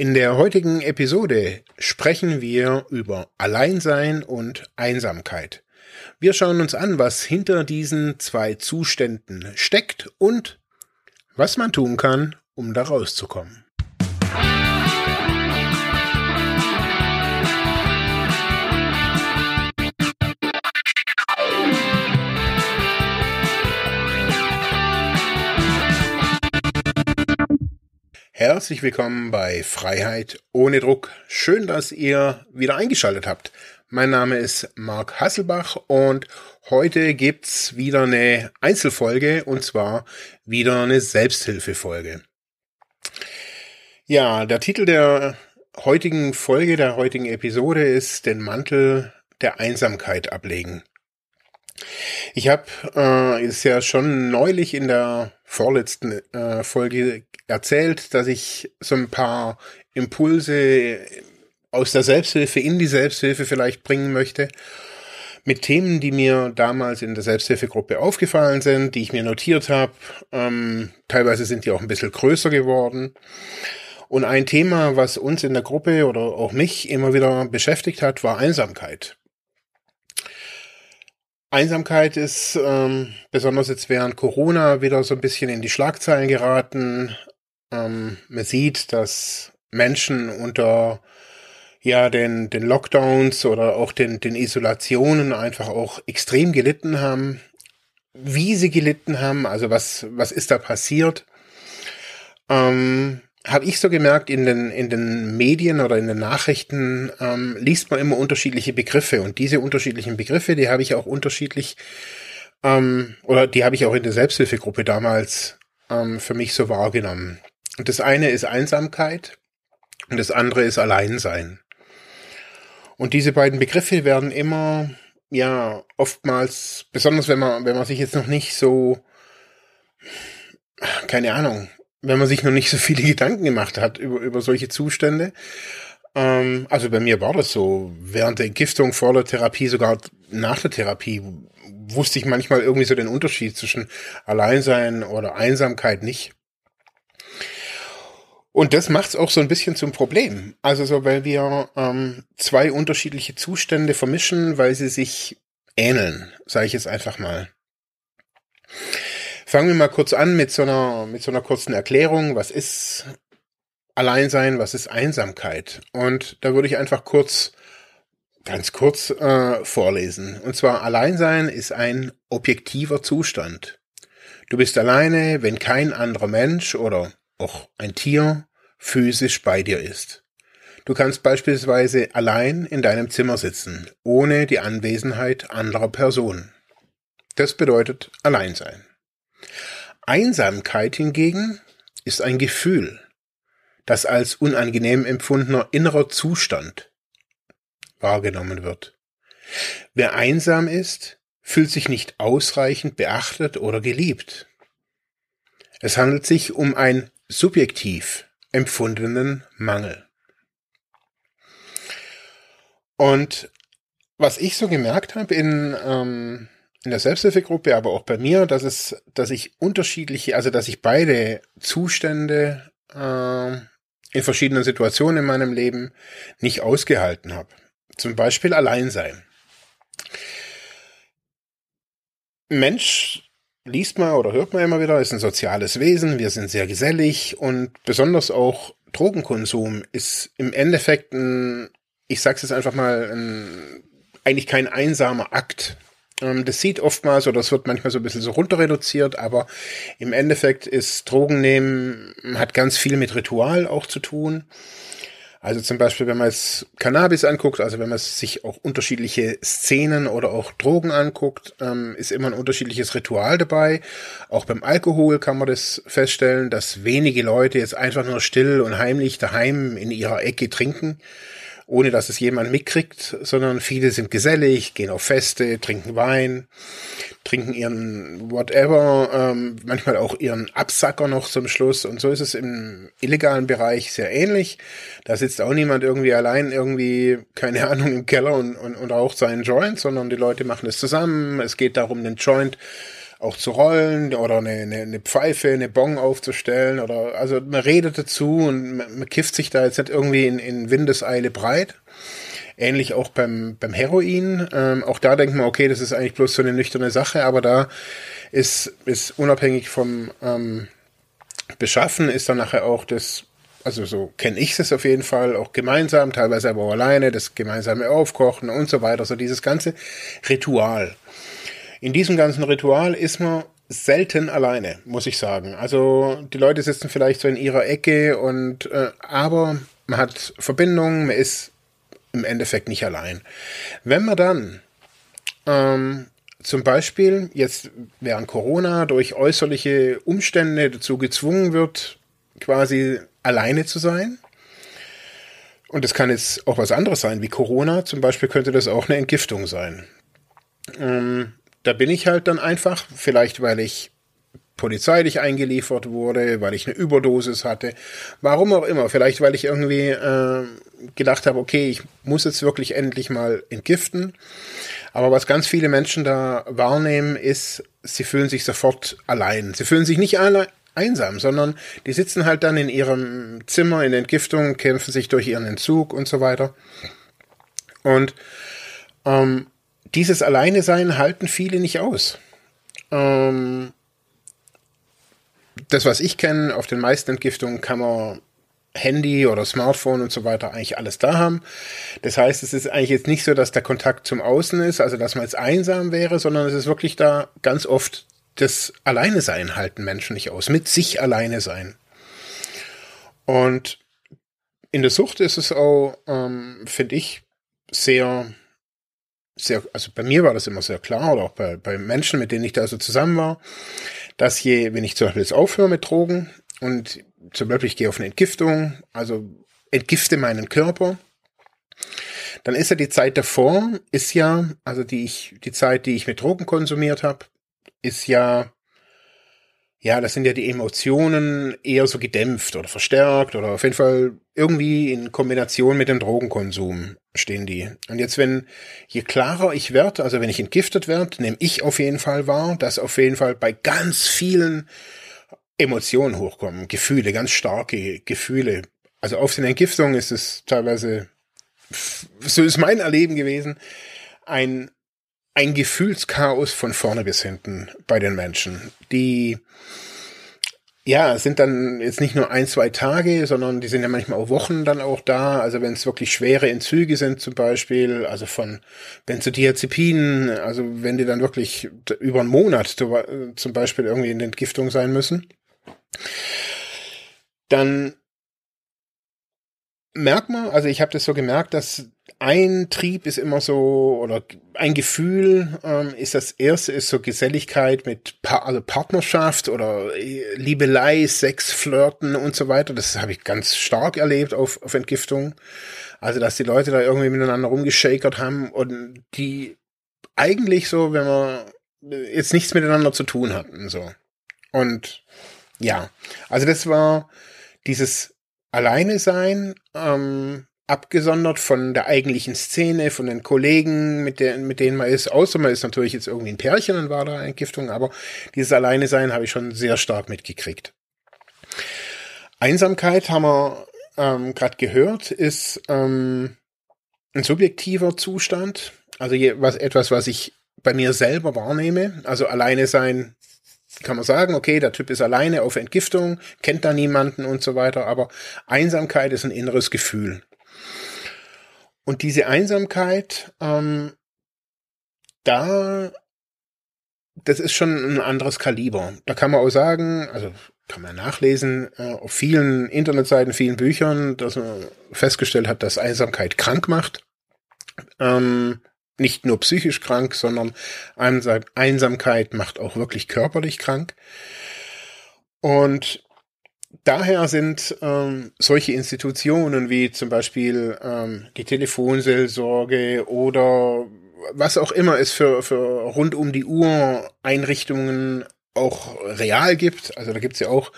In der heutigen Episode sprechen wir über Alleinsein und Einsamkeit. Wir schauen uns an, was hinter diesen zwei Zuständen steckt und was man tun kann, um da rauszukommen. Herzlich willkommen bei Freiheit ohne Druck. Schön, dass ihr wieder eingeschaltet habt. Mein Name ist Marc Hasselbach und heute gibt's wieder eine Einzelfolge und zwar wieder eine Selbsthilfefolge. Ja, der Titel der heutigen Folge, der heutigen Episode ist den Mantel der Einsamkeit ablegen. Ich habe äh, ist ja schon neulich in der vorletzten äh, Folge erzählt, dass ich so ein paar Impulse aus der Selbsthilfe in die Selbsthilfe vielleicht bringen möchte. Mit Themen, die mir damals in der Selbsthilfegruppe aufgefallen sind, die ich mir notiert habe. Ähm, teilweise sind die auch ein bisschen größer geworden. Und ein Thema, was uns in der Gruppe oder auch mich immer wieder beschäftigt hat, war Einsamkeit. Einsamkeit ist ähm, besonders jetzt während Corona wieder so ein bisschen in die Schlagzeilen geraten. Ähm, man sieht, dass Menschen unter ja den, den Lockdowns oder auch den, den Isolationen einfach auch extrem gelitten haben. Wie sie gelitten haben, also was, was ist da passiert? Ähm, habe ich so gemerkt, in den, in den Medien oder in den Nachrichten ähm, liest man immer unterschiedliche Begriffe und diese unterschiedlichen Begriffe, die habe ich auch unterschiedlich ähm, oder die habe ich auch in der Selbsthilfegruppe damals ähm, für mich so wahrgenommen. Und das eine ist Einsamkeit und das andere ist Alleinsein. Und diese beiden Begriffe werden immer, ja, oftmals, besonders wenn man, wenn man sich jetzt noch nicht so, keine Ahnung, wenn man sich noch nicht so viele Gedanken gemacht hat über, über solche Zustände. Ähm, also bei mir war das so. Während der Entgiftung, vor der Therapie, sogar nach der Therapie, wusste ich manchmal irgendwie so den Unterschied zwischen Alleinsein oder Einsamkeit nicht. Und das macht es auch so ein bisschen zum Problem. Also so, weil wir ähm, zwei unterschiedliche Zustände vermischen, weil sie sich ähneln, sage ich jetzt einfach mal. Fangen wir mal kurz an mit so einer, mit so einer kurzen Erklärung. Was ist Alleinsein? Was ist Einsamkeit? Und da würde ich einfach kurz, ganz kurz äh, vorlesen. Und zwar Alleinsein ist ein objektiver Zustand. Du bist alleine, wenn kein anderer Mensch oder auch ein Tier physisch bei dir ist. Du kannst beispielsweise allein in deinem Zimmer sitzen, ohne die Anwesenheit anderer Personen. Das bedeutet Alleinsein. Einsamkeit hingegen ist ein Gefühl, das als unangenehm empfundener innerer Zustand wahrgenommen wird. Wer einsam ist, fühlt sich nicht ausreichend beachtet oder geliebt. Es handelt sich um einen subjektiv empfundenen Mangel. Und was ich so gemerkt habe in ähm, in der Selbsthilfegruppe, aber auch bei mir, dass es, dass ich unterschiedliche, also dass ich beide Zustände äh, in verschiedenen Situationen in meinem Leben nicht ausgehalten habe. Zum Beispiel Alleinsein. Mensch liest man oder hört man immer wieder, ist ein soziales Wesen, wir sind sehr gesellig und besonders auch Drogenkonsum ist im Endeffekt ein, ich sag's jetzt einfach mal, ein, eigentlich kein einsamer Akt. Ähm, das sieht oftmals oder es wird manchmal so ein bisschen so runter reduziert, aber im Endeffekt ist Drogennehmen hat ganz viel mit Ritual auch zu tun. Also zum Beispiel, wenn man jetzt Cannabis anguckt, also wenn man sich auch unterschiedliche Szenen oder auch Drogen anguckt, ähm, ist immer ein unterschiedliches Ritual dabei. Auch beim Alkohol kann man das feststellen, dass wenige Leute jetzt einfach nur still und heimlich daheim in ihrer Ecke trinken ohne dass es jemand mitkriegt, sondern viele sind gesellig, gehen auf Feste, trinken Wein, trinken ihren whatever, ähm, manchmal auch ihren Absacker noch zum Schluss. Und so ist es im illegalen Bereich sehr ähnlich. Da sitzt auch niemand irgendwie allein irgendwie, keine Ahnung, im Keller und, und, und raucht seinen Joint, sondern die Leute machen es zusammen. Es geht darum, den Joint auch zu rollen oder eine, eine, eine Pfeife, eine Bong aufzustellen oder also man redet dazu und man, man kifft sich da jetzt nicht irgendwie in, in Windeseile breit. Ähnlich auch beim, beim Heroin. Ähm, auch da denkt man, okay, das ist eigentlich bloß so eine nüchterne Sache, aber da ist, ist unabhängig vom ähm, Beschaffen, ist dann nachher auch das, also so kenne ich es auf jeden Fall, auch gemeinsam, teilweise aber auch alleine, das gemeinsame Aufkochen und so weiter, so dieses ganze Ritual. In diesem ganzen Ritual ist man selten alleine, muss ich sagen. Also die Leute sitzen vielleicht so in ihrer Ecke und äh, aber man hat Verbindungen, man ist im Endeffekt nicht allein. Wenn man dann ähm, zum Beispiel jetzt während Corona durch äußerliche Umstände dazu gezwungen wird, quasi alleine zu sein, und es kann jetzt auch was anderes sein, wie Corona, zum Beispiel könnte das auch eine Entgiftung sein. Ähm, da bin ich halt dann einfach, vielleicht weil ich polizeilich eingeliefert wurde, weil ich eine Überdosis hatte, warum auch immer, vielleicht weil ich irgendwie äh, gedacht habe, okay, ich muss jetzt wirklich endlich mal entgiften. Aber was ganz viele Menschen da wahrnehmen, ist, sie fühlen sich sofort allein. Sie fühlen sich nicht alle einsam, sondern die sitzen halt dann in ihrem Zimmer in Entgiftung, kämpfen sich durch ihren Entzug und so weiter. Und ähm, dieses Alleine sein halten viele nicht aus. Ähm, das, was ich kenne, auf den meisten Entgiftungen kann man Handy oder Smartphone und so weiter eigentlich alles da haben. Das heißt, es ist eigentlich jetzt nicht so, dass der Kontakt zum Außen ist, also dass man jetzt einsam wäre, sondern es ist wirklich da ganz oft das Alleine sein halten Menschen nicht aus, mit sich alleine sein. Und in der Sucht ist es auch, ähm, finde ich, sehr sehr, also bei mir war das immer sehr klar, oder auch bei, bei Menschen, mit denen ich da so zusammen war, dass je, wenn ich zum Beispiel jetzt aufhöre mit Drogen und zum Beispiel ich gehe auf eine Entgiftung, also entgifte meinen Körper, dann ist ja die Zeit davor, ist ja, also die ich, die Zeit, die ich mit Drogen konsumiert habe, ist ja ja, das sind ja die Emotionen eher so gedämpft oder verstärkt oder auf jeden Fall irgendwie in Kombination mit dem Drogenkonsum stehen die. Und jetzt, wenn, je klarer ich werde, also wenn ich entgiftet werde, nehme ich auf jeden Fall wahr, dass auf jeden Fall bei ganz vielen Emotionen hochkommen, Gefühle, ganz starke Gefühle. Also auf den Entgiftungen ist es teilweise, so ist mein Erleben gewesen, ein ein Gefühlschaos von vorne bis hinten bei den Menschen. Die ja, sind dann jetzt nicht nur ein, zwei Tage, sondern die sind ja manchmal auch Wochen dann auch da. Also wenn es wirklich schwere Entzüge sind zum Beispiel, also von Benzodiazepinen, also wenn die dann wirklich über einen Monat zum Beispiel irgendwie in Entgiftung sein müssen, dann merkt man, also ich habe das so gemerkt, dass ein Trieb ist immer so, oder ein Gefühl ähm, ist das erste, ist so Geselligkeit mit pa also Partnerschaft oder äh, Liebelei, Sex, Flirten und so weiter. Das habe ich ganz stark erlebt auf, auf Entgiftung. Also, dass die Leute da irgendwie miteinander rumgeschakert haben und die eigentlich so, wenn man jetzt nichts miteinander zu tun hatten, so. Und ja, also das war dieses Alleine sein, ähm, abgesondert von der eigentlichen Szene, von den Kollegen, mit, der, mit denen man ist, außer man ist natürlich jetzt irgendwie ein Pärchen und war da Entgiftung, aber dieses Alleine sein habe ich schon sehr stark mitgekriegt. Einsamkeit haben wir ähm, gerade gehört, ist ähm, ein subjektiver Zustand, also je, was, etwas, was ich bei mir selber wahrnehme. Also alleine sein kann man sagen, okay, der Typ ist alleine auf Entgiftung, kennt da niemanden und so weiter, aber Einsamkeit ist ein inneres Gefühl. Und diese Einsamkeit, ähm, da, das ist schon ein anderes Kaliber. Da kann man auch sagen, also kann man nachlesen, äh, auf vielen Internetseiten, vielen Büchern, dass man festgestellt hat, dass Einsamkeit krank macht. Ähm, nicht nur psychisch krank, sondern Einsamkeit macht auch wirklich körperlich krank. Und daher sind ähm, solche Institutionen wie zum Beispiel ähm, die Telefonseelsorge oder was auch immer es für, für rund um die Uhr Einrichtungen auch real gibt. Also da gibt's ja auch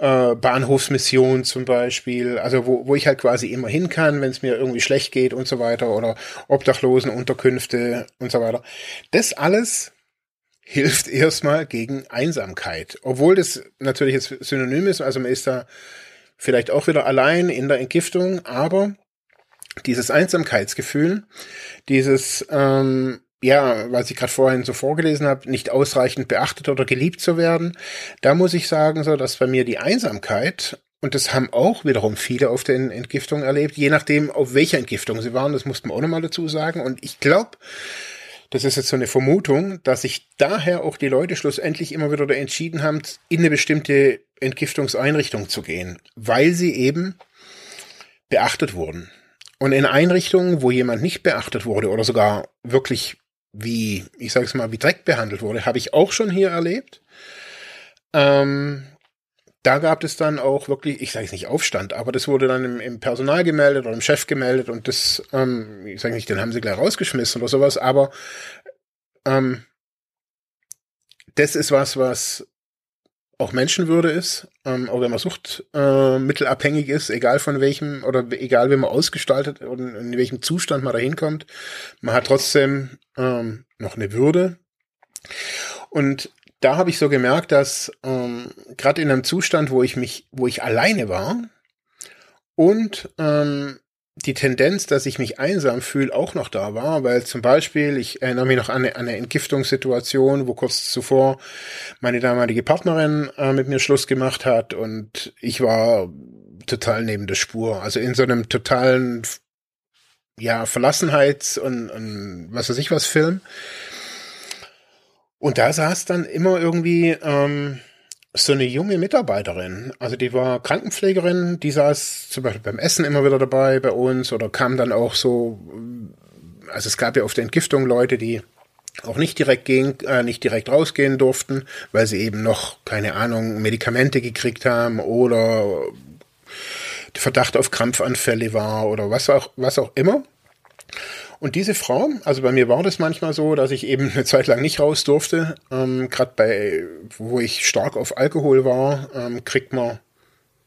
äh, Bahnhofsmission zum Beispiel, also wo, wo ich halt quasi immer hin kann, wenn es mir irgendwie schlecht geht und so weiter oder Obdachlosenunterkünfte und so weiter. Das alles hilft erstmal gegen Einsamkeit. Obwohl das natürlich jetzt synonym ist, also man ist da vielleicht auch wieder allein in der Entgiftung, aber dieses Einsamkeitsgefühl, dieses, ähm, ja, was ich gerade vorhin so vorgelesen habe, nicht ausreichend beachtet oder geliebt zu werden, da muss ich sagen, so, dass bei mir die Einsamkeit und das haben auch wiederum viele auf den Entgiftungen erlebt, je nachdem, auf welcher Entgiftung sie waren, das muss man auch nochmal dazu sagen. Und ich glaube, das ist jetzt so eine Vermutung, dass sich daher auch die Leute schlussendlich immer wieder entschieden haben, in eine bestimmte Entgiftungseinrichtung zu gehen, weil sie eben beachtet wurden. Und in Einrichtungen, wo jemand nicht beachtet wurde oder sogar wirklich wie, ich sage es mal, wie Dreck behandelt wurde, habe ich auch schon hier erlebt. Ähm, da gab es dann auch wirklich, ich sage es nicht Aufstand, aber das wurde dann im, im, Personal gemeldet oder im Chef gemeldet und das, ähm, ich sage nicht, den haben sie gleich rausgeschmissen oder sowas, aber ähm, das ist was, was auch Menschenwürde ist, ähm, auch wenn man suchtmittelabhängig äh, ist, egal von welchem oder egal wie man ausgestaltet und in welchem Zustand man da hinkommt, man hat trotzdem ähm, noch eine Würde. Und da habe ich so gemerkt, dass ähm, gerade in einem Zustand, wo ich mich, wo ich alleine war und ähm, die Tendenz, dass ich mich einsam fühle, auch noch da war, weil zum Beispiel, ich erinnere mich noch an eine, an eine Entgiftungssituation, wo kurz zuvor meine damalige Partnerin äh, mit mir Schluss gemacht hat und ich war total neben der Spur, also in so einem totalen ja Verlassenheits- und, und was weiß ich was Film und da saß dann immer irgendwie ähm, so eine junge Mitarbeiterin. Also die war Krankenpflegerin, die saß zum Beispiel beim Essen immer wieder dabei bei uns oder kam dann auch so, also es gab ja auf der Entgiftung Leute, die auch nicht direkt gehen, äh, nicht direkt rausgehen durften, weil sie eben noch, keine Ahnung, Medikamente gekriegt haben oder Verdacht auf Krampfanfälle war oder was auch, was auch immer. Und diese Frau, also bei mir war das manchmal so, dass ich eben eine Zeit lang nicht raus durfte. Ähm, Gerade bei, wo ich stark auf Alkohol war, ähm, kriegt man,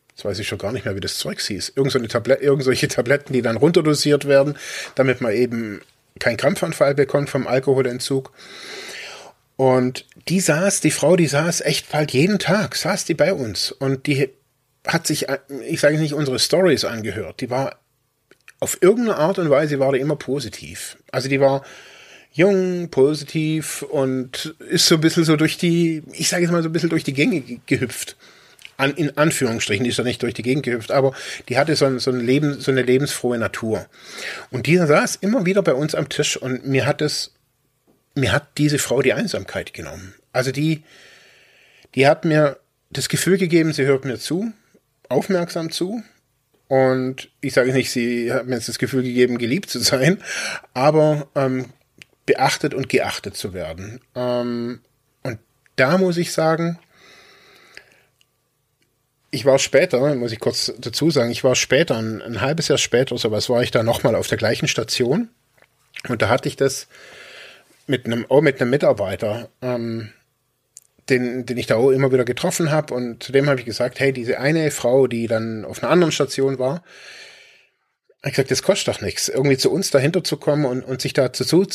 jetzt weiß ich schon gar nicht mehr, wie das Zeug hieß, irgend so Tablet, irgendwelche Tabletten, die dann runterdosiert werden, damit man eben keinen Krampfanfall bekommt vom Alkoholentzug. Und die saß, die Frau, die saß echt bald jeden Tag, saß die bei uns. Und die hat sich, ich sage nicht unsere Stories angehört, die war auf irgendeine Art und Weise war die immer positiv. Also die war jung, positiv und ist so ein bisschen so durch die, ich sage jetzt mal so ein bisschen durch die Gänge gehüpft. An, in Anführungsstrichen ist er nicht durch die Gegend gehüpft, aber die hatte so, ein, so, ein Leben, so eine lebensfrohe Natur. Und die saß immer wieder bei uns am Tisch und mir hat es, mir hat diese Frau die Einsamkeit genommen. Also die, die hat mir das Gefühl gegeben, sie hört mir zu, aufmerksam zu, und ich sage nicht, sie hat mir jetzt das Gefühl gegeben, geliebt zu sein, aber ähm, beachtet und geachtet zu werden. Ähm, und da muss ich sagen, ich war später, muss ich kurz dazu sagen, ich war später, ein, ein halbes Jahr später, so was war ich da nochmal auf der gleichen Station. Und da hatte ich das mit einem, oh, mit einem Mitarbeiter. Ähm, den, den ich da auch immer wieder getroffen habe. Und zu dem habe ich gesagt, hey, diese eine Frau, die dann auf einer anderen Station war, habe ich gesagt, das kostet doch nichts, irgendwie zu uns dahinter zu kommen und, und sich da dazu,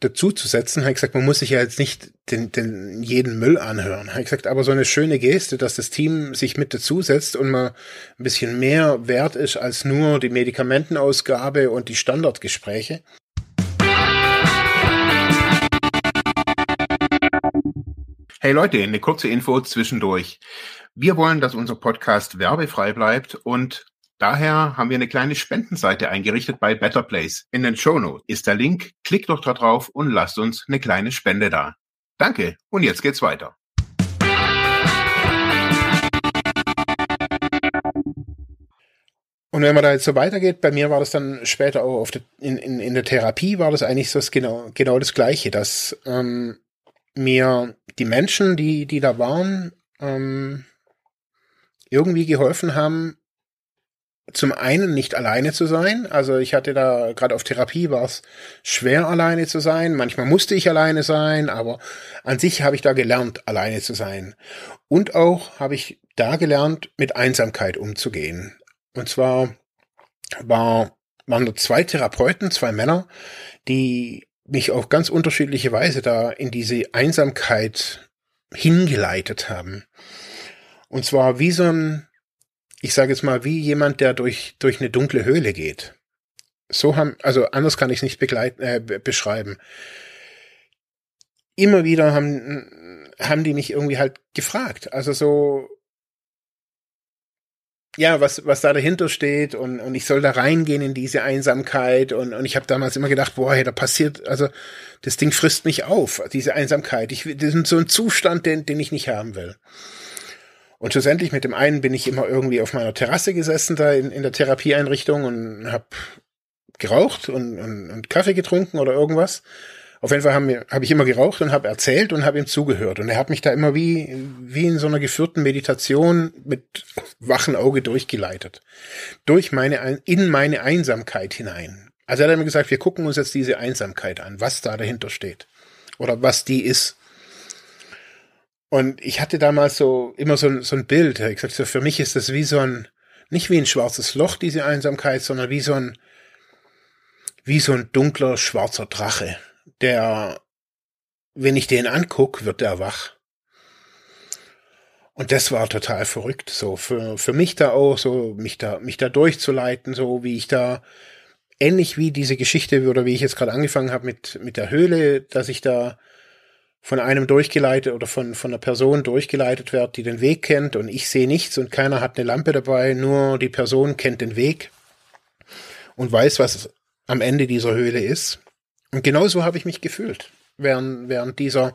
dazu zu setzen. Habe ich gesagt, man muss sich ja jetzt nicht den, den jeden Müll anhören. Habe ich gesagt, aber so eine schöne Geste, dass das Team sich mit dazu setzt und man ein bisschen mehr wert ist als nur die Medikamentenausgabe und die Standardgespräche. Hey Leute, eine kurze Info zwischendurch. Wir wollen, dass unser Podcast werbefrei bleibt und daher haben wir eine kleine Spendenseite eingerichtet bei Better Place. In den Show Notes ist der Link. Klickt doch da drauf und lasst uns eine kleine Spende da. Danke und jetzt geht's weiter. Und wenn man da jetzt so weitergeht, bei mir war das dann später auch der, in, in, in der Therapie war das eigentlich so das genau, genau das Gleiche, dass ähm, mir die Menschen, die, die da waren, ähm, irgendwie geholfen haben, zum einen nicht alleine zu sein. Also ich hatte da, gerade auf Therapie war es schwer alleine zu sein. Manchmal musste ich alleine sein, aber an sich habe ich da gelernt, alleine zu sein. Und auch habe ich da gelernt, mit Einsamkeit umzugehen. Und zwar war, waren da zwei Therapeuten, zwei Männer, die mich auf ganz unterschiedliche Weise da in diese Einsamkeit hingeleitet haben. Und zwar wie so ein, ich sage jetzt mal, wie jemand, der durch, durch eine dunkle Höhle geht. So haben, also anders kann ich es nicht begleiten, äh, beschreiben. Immer wieder haben, haben die mich irgendwie halt gefragt. Also so, ja, was, was da dahinter steht und, und ich soll da reingehen in diese Einsamkeit und, und ich habe damals immer gedacht, boah, hey, da passiert, also das Ding frisst mich auf, diese Einsamkeit. Ich, das ist so ein Zustand, den, den ich nicht haben will. Und schlussendlich mit dem einen bin ich immer irgendwie auf meiner Terrasse gesessen, da in, in der Therapieeinrichtung und habe geraucht und, und, und Kaffee getrunken oder irgendwas. Auf jeden Fall habe hab ich immer geraucht und habe erzählt und habe ihm zugehört. Und er hat mich da immer wie, wie in so einer geführten Meditation mit wachen Auge durchgeleitet. Durch meine, in meine Einsamkeit hinein. Also er hat mir gesagt, wir gucken uns jetzt diese Einsamkeit an, was da dahinter steht. Oder was die ist. Und ich hatte damals so immer so ein, so ein Bild. Ich gesagt, so für mich ist das wie so ein, nicht wie ein schwarzes Loch, diese Einsamkeit, sondern wie so ein, wie so ein dunkler schwarzer Drache der, wenn ich den anguck, wird der wach. Und das war total verrückt, so für, für mich da auch, so mich da, mich da durchzuleiten, so wie ich da, ähnlich wie diese Geschichte oder wie ich jetzt gerade angefangen habe mit, mit der Höhle, dass ich da von einem durchgeleitet oder von, von einer Person durchgeleitet werde, die den Weg kennt und ich sehe nichts und keiner hat eine Lampe dabei, nur die Person kennt den Weg und weiß, was am Ende dieser Höhle ist. Und genauso habe ich mich gefühlt während, während dieser,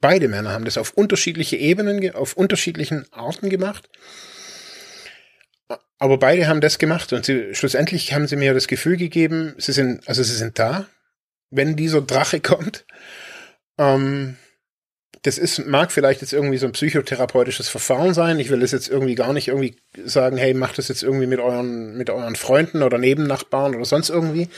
beide Männer haben das auf unterschiedliche Ebenen, auf unterschiedlichen Arten gemacht. Aber beide haben das gemacht und sie, schlussendlich haben sie mir das Gefühl gegeben, sie sind, also sie sind da, wenn dieser Drache kommt. Ähm, das ist, mag vielleicht jetzt irgendwie so ein psychotherapeutisches Verfahren sein. Ich will das jetzt irgendwie gar nicht irgendwie sagen, hey, macht das jetzt irgendwie mit euren, mit euren Freunden oder Nebennachbarn oder sonst irgendwie.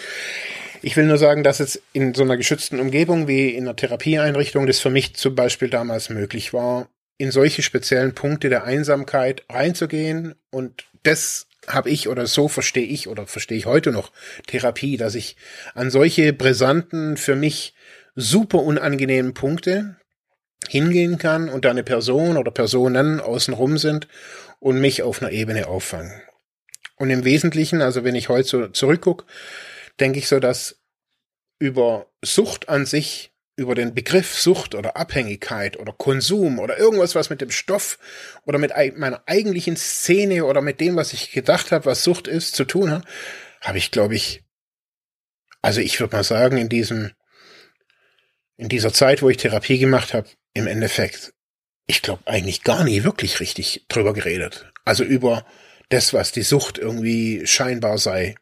Ich will nur sagen, dass es in so einer geschützten Umgebung wie in einer Therapieeinrichtung das für mich zum Beispiel damals möglich war, in solche speziellen Punkte der Einsamkeit reinzugehen und das habe ich oder so verstehe ich oder verstehe ich heute noch Therapie, dass ich an solche brisanten, für mich super unangenehmen Punkte hingehen kann und da eine Person oder Personen außenrum sind und mich auf einer Ebene auffangen. Und im Wesentlichen, also wenn ich heute so zurückgucke, denke ich so, dass über Sucht an sich, über den Begriff Sucht oder Abhängigkeit oder Konsum oder irgendwas, was mit dem Stoff oder mit meiner eigentlichen Szene oder mit dem, was ich gedacht habe, was Sucht ist, zu tun hat, habe ich, glaube ich, also ich würde mal sagen, in diesem, in dieser Zeit, wo ich Therapie gemacht habe, im Endeffekt, ich glaube eigentlich gar nie wirklich richtig drüber geredet. Also über das, was die Sucht irgendwie scheinbar sei.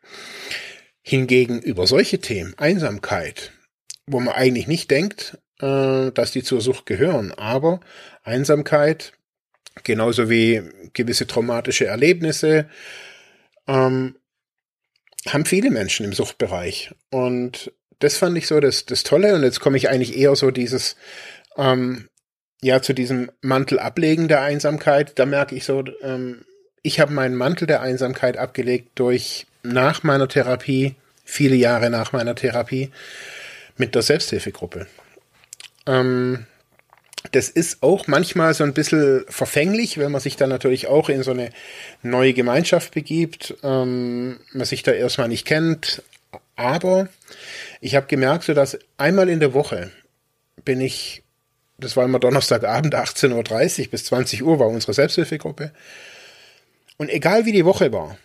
Hingegen über solche Themen, Einsamkeit, wo man eigentlich nicht denkt, äh, dass die zur Sucht gehören, aber Einsamkeit, genauso wie gewisse traumatische Erlebnisse, ähm, haben viele Menschen im Suchtbereich. Und das fand ich so das, das Tolle. Und jetzt komme ich eigentlich eher so dieses, ähm, ja, zu diesem Mantel ablegen der Einsamkeit. Da merke ich so, ähm, ich habe meinen Mantel der Einsamkeit abgelegt durch nach meiner Therapie, viele Jahre nach meiner Therapie, mit der Selbsthilfegruppe. Ähm, das ist auch manchmal so ein bisschen verfänglich, wenn man sich dann natürlich auch in so eine neue Gemeinschaft begibt, ähm, man sich da erstmal nicht kennt. Aber ich habe gemerkt, so dass einmal in der Woche bin ich, das war immer Donnerstagabend, 18.30 Uhr bis 20 Uhr war unsere Selbsthilfegruppe. Und egal wie die Woche war,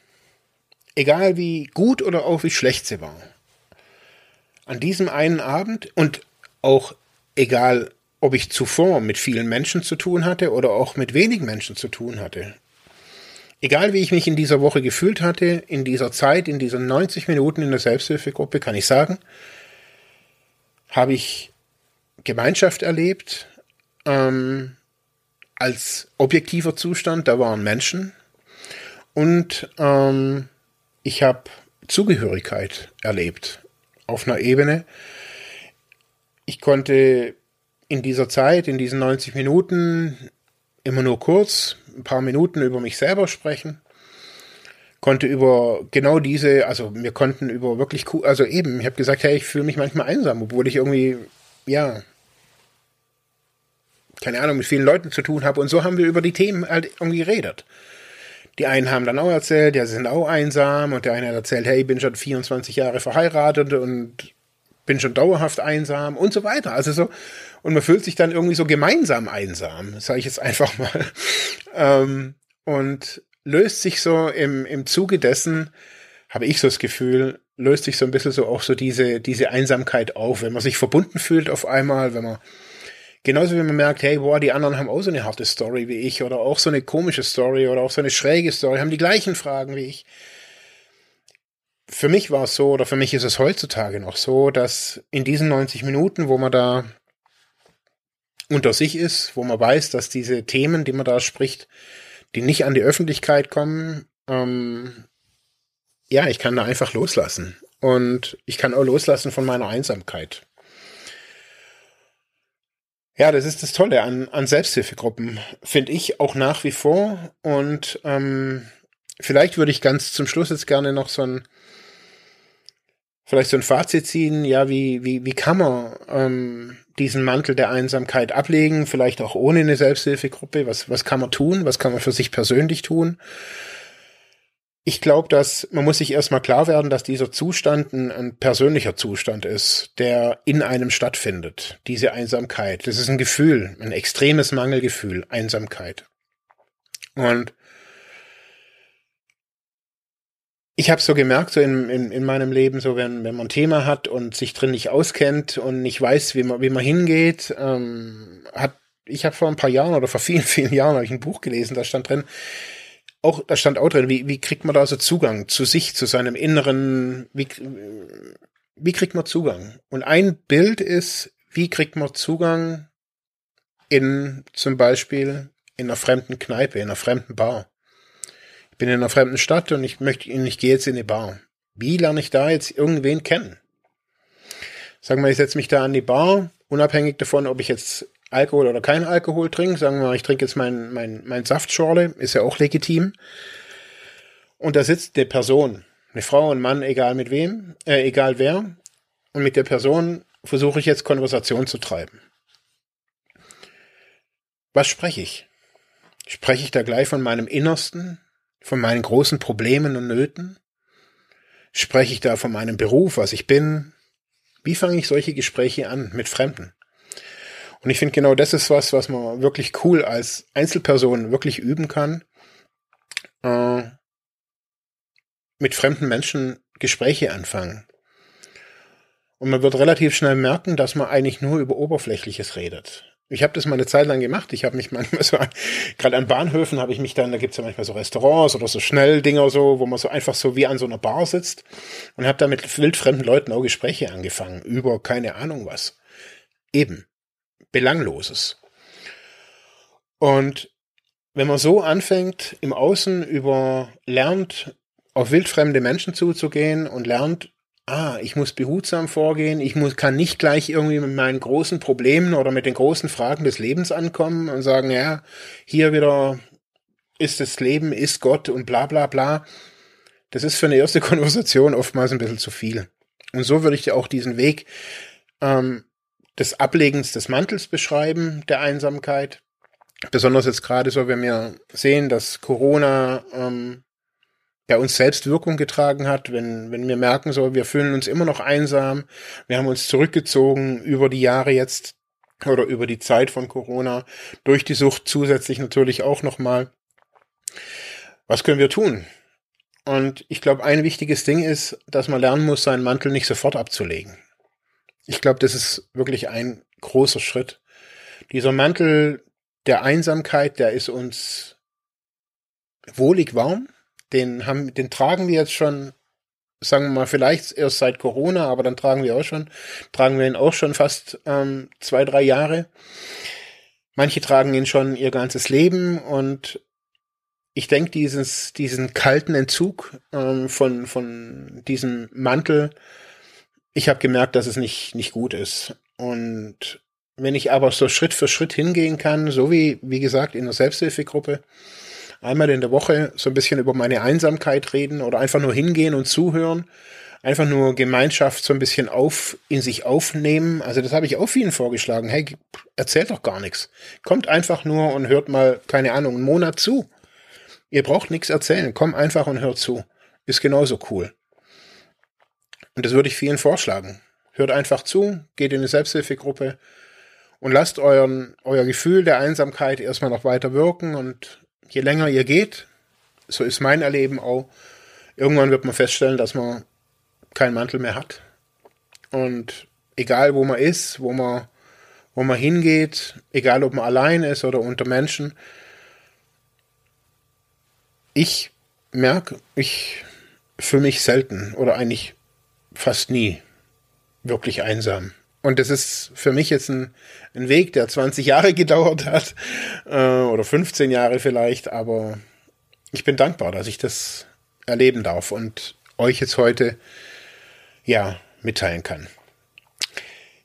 egal wie gut oder auch wie schlecht sie war, an diesem einen Abend und auch egal, ob ich zuvor mit vielen Menschen zu tun hatte oder auch mit wenigen Menschen zu tun hatte, egal wie ich mich in dieser Woche gefühlt hatte, in dieser Zeit, in diesen 90 Minuten in der Selbsthilfegruppe, kann ich sagen, habe ich Gemeinschaft erlebt, ähm, als objektiver Zustand, da waren Menschen und ähm, ich habe Zugehörigkeit erlebt auf einer Ebene. Ich konnte in dieser Zeit, in diesen 90 Minuten, immer nur kurz, ein paar Minuten über mich selber sprechen, konnte über genau diese, also wir konnten über wirklich also eben, ich habe gesagt, hey, ich fühle mich manchmal einsam, obwohl ich irgendwie, ja, keine Ahnung, mit vielen Leuten zu tun habe. Und so haben wir über die Themen halt irgendwie geredet. Die einen haben dann auch erzählt, ja, sie sind auch einsam. Und der eine hat erzählt, hey, ich bin schon 24 Jahre verheiratet und bin schon dauerhaft einsam und so weiter. Also so, und man fühlt sich dann irgendwie so gemeinsam einsam, sage ich jetzt einfach mal. Ähm, und löst sich so im, im Zuge dessen, habe ich so das Gefühl, löst sich so ein bisschen so auch so diese, diese Einsamkeit auf, wenn man sich verbunden fühlt auf einmal, wenn man Genauso wie man merkt, hey, boah, die anderen haben auch so eine harte Story wie ich oder auch so eine komische Story oder auch so eine schräge Story, haben die gleichen Fragen wie ich. Für mich war es so, oder für mich ist es heutzutage noch so, dass in diesen 90 Minuten, wo man da unter sich ist, wo man weiß, dass diese Themen, die man da spricht, die nicht an die Öffentlichkeit kommen, ähm, ja, ich kann da einfach loslassen. Und ich kann auch loslassen von meiner Einsamkeit. Ja, das ist das Tolle an, an Selbsthilfegruppen, finde ich auch nach wie vor. Und ähm, vielleicht würde ich ganz zum Schluss jetzt gerne noch so ein vielleicht so ein Fazit ziehen. Ja, wie wie wie kann man ähm, diesen Mantel der Einsamkeit ablegen? Vielleicht auch ohne eine Selbsthilfegruppe. Was was kann man tun? Was kann man für sich persönlich tun? Ich glaube, dass man muss sich erstmal klar werden, dass dieser Zustand ein, ein, persönlicher Zustand ist, der in einem stattfindet. Diese Einsamkeit. Das ist ein Gefühl, ein extremes Mangelgefühl, Einsamkeit. Und ich habe so gemerkt, so in, in, in meinem Leben, so wenn, wenn man ein Thema hat und sich drin nicht auskennt und nicht weiß, wie man, wie man hingeht, ähm, hat ich habe vor ein paar Jahren oder vor vielen, vielen Jahren habe ich ein Buch gelesen, da stand drin, auch, da stand auch drin, wie, wie kriegt man da so Zugang zu sich, zu seinem Inneren, wie, wie kriegt man Zugang? Und ein Bild ist, wie kriegt man Zugang in zum Beispiel in einer fremden Kneipe, in einer fremden Bar. Ich bin in einer fremden Stadt und ich möchte, ich gehe jetzt in eine Bar. Wie lerne ich da jetzt irgendwen kennen? Sagen wir, ich setze mich da an die Bar, unabhängig davon, ob ich jetzt Alkohol oder kein Alkohol trinke, sagen wir mal, ich trinke jetzt mein, mein, mein Saftschorle, ist ja auch legitim. Und da sitzt eine Person, eine Frau, ein Mann, egal mit wem, äh, egal wer. Und mit der Person versuche ich jetzt Konversation zu treiben. Was spreche ich? Spreche ich da gleich von meinem Innersten, von meinen großen Problemen und Nöten? Spreche ich da von meinem Beruf, was ich bin? Wie fange ich solche Gespräche an mit Fremden? Und ich finde genau das ist was, was man wirklich cool als Einzelperson wirklich üben kann. Äh, mit fremden Menschen Gespräche anfangen. Und man wird relativ schnell merken, dass man eigentlich nur über Oberflächliches redet. Ich habe das mal eine Zeit lang gemacht. Ich habe mich manchmal so, gerade an Bahnhöfen habe ich mich dann, da gibt's ja manchmal so Restaurants oder so Schnelldinger so, wo man so einfach so wie an so einer Bar sitzt und habe da mit wildfremden Leuten auch Gespräche angefangen über keine Ahnung was. Eben. Belangloses. Und wenn man so anfängt, im Außen über lernt, auf wildfremde Menschen zuzugehen und lernt, ah, ich muss behutsam vorgehen, ich muss, kann nicht gleich irgendwie mit meinen großen Problemen oder mit den großen Fragen des Lebens ankommen und sagen, ja, hier wieder ist das Leben, ist Gott und bla bla bla. Das ist für eine erste Konversation oftmals ein bisschen zu viel. Und so würde ich auch diesen Weg ähm, des Ablegens des Mantels beschreiben, der Einsamkeit. Besonders jetzt gerade so, wenn wir sehen, dass Corona ähm, ja uns selbst Wirkung getragen hat, wenn, wenn wir merken, so, wir fühlen uns immer noch einsam, wir haben uns zurückgezogen über die Jahre jetzt oder über die Zeit von Corona, durch die Sucht zusätzlich natürlich auch nochmal. Was können wir tun? Und ich glaube, ein wichtiges Ding ist, dass man lernen muss, seinen Mantel nicht sofort abzulegen. Ich glaube, das ist wirklich ein großer Schritt. Dieser Mantel der Einsamkeit, der ist uns wohlig warm. Den haben, den tragen wir jetzt schon, sagen wir mal, vielleicht erst seit Corona, aber dann tragen wir auch schon, tragen wir ihn auch schon fast ähm, zwei, drei Jahre. Manche tragen ihn schon ihr ganzes Leben und ich denke, dieses, diesen kalten Entzug ähm, von, von diesem Mantel, ich habe gemerkt, dass es nicht, nicht gut ist. Und wenn ich aber so Schritt für Schritt hingehen kann, so wie, wie gesagt, in der Selbsthilfegruppe, einmal in der Woche so ein bisschen über meine Einsamkeit reden oder einfach nur hingehen und zuhören. Einfach nur Gemeinschaft so ein bisschen auf, in sich aufnehmen. Also das habe ich auch vielen vorgeschlagen. Hey, erzählt doch gar nichts. Kommt einfach nur und hört mal, keine Ahnung, einen Monat zu. Ihr braucht nichts erzählen. Komm einfach und hört zu. Ist genauso cool. Und das würde ich vielen vorschlagen. Hört einfach zu, geht in eine Selbsthilfegruppe und lasst euren, euer Gefühl der Einsamkeit erstmal noch weiter wirken und je länger ihr geht, so ist mein Erleben auch, irgendwann wird man feststellen, dass man keinen Mantel mehr hat. Und egal wo man ist, wo man, wo man hingeht, egal ob man allein ist oder unter Menschen, ich merke, ich fühle mich selten oder eigentlich fast nie wirklich einsam. Und das ist für mich jetzt ein, ein Weg, der 20 Jahre gedauert hat äh, oder 15 Jahre vielleicht, aber ich bin dankbar, dass ich das erleben darf und euch jetzt heute ja mitteilen kann.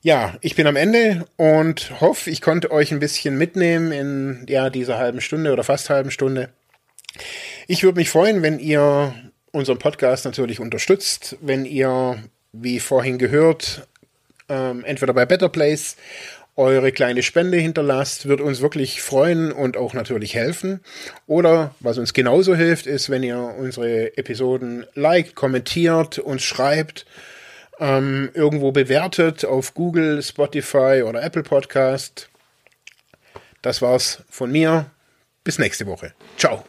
Ja, ich bin am Ende und hoffe, ich konnte euch ein bisschen mitnehmen in ja dieser halben Stunde oder fast halben Stunde. Ich würde mich freuen, wenn ihr unseren Podcast natürlich unterstützt, wenn ihr, wie vorhin gehört, ähm, entweder bei Better Place eure kleine Spende hinterlasst, wird uns wirklich freuen und auch natürlich helfen. Oder was uns genauso hilft, ist, wenn ihr unsere Episoden liked, kommentiert, uns schreibt, ähm, irgendwo bewertet auf Google, Spotify oder Apple Podcast. Das war's von mir. Bis nächste Woche. Ciao.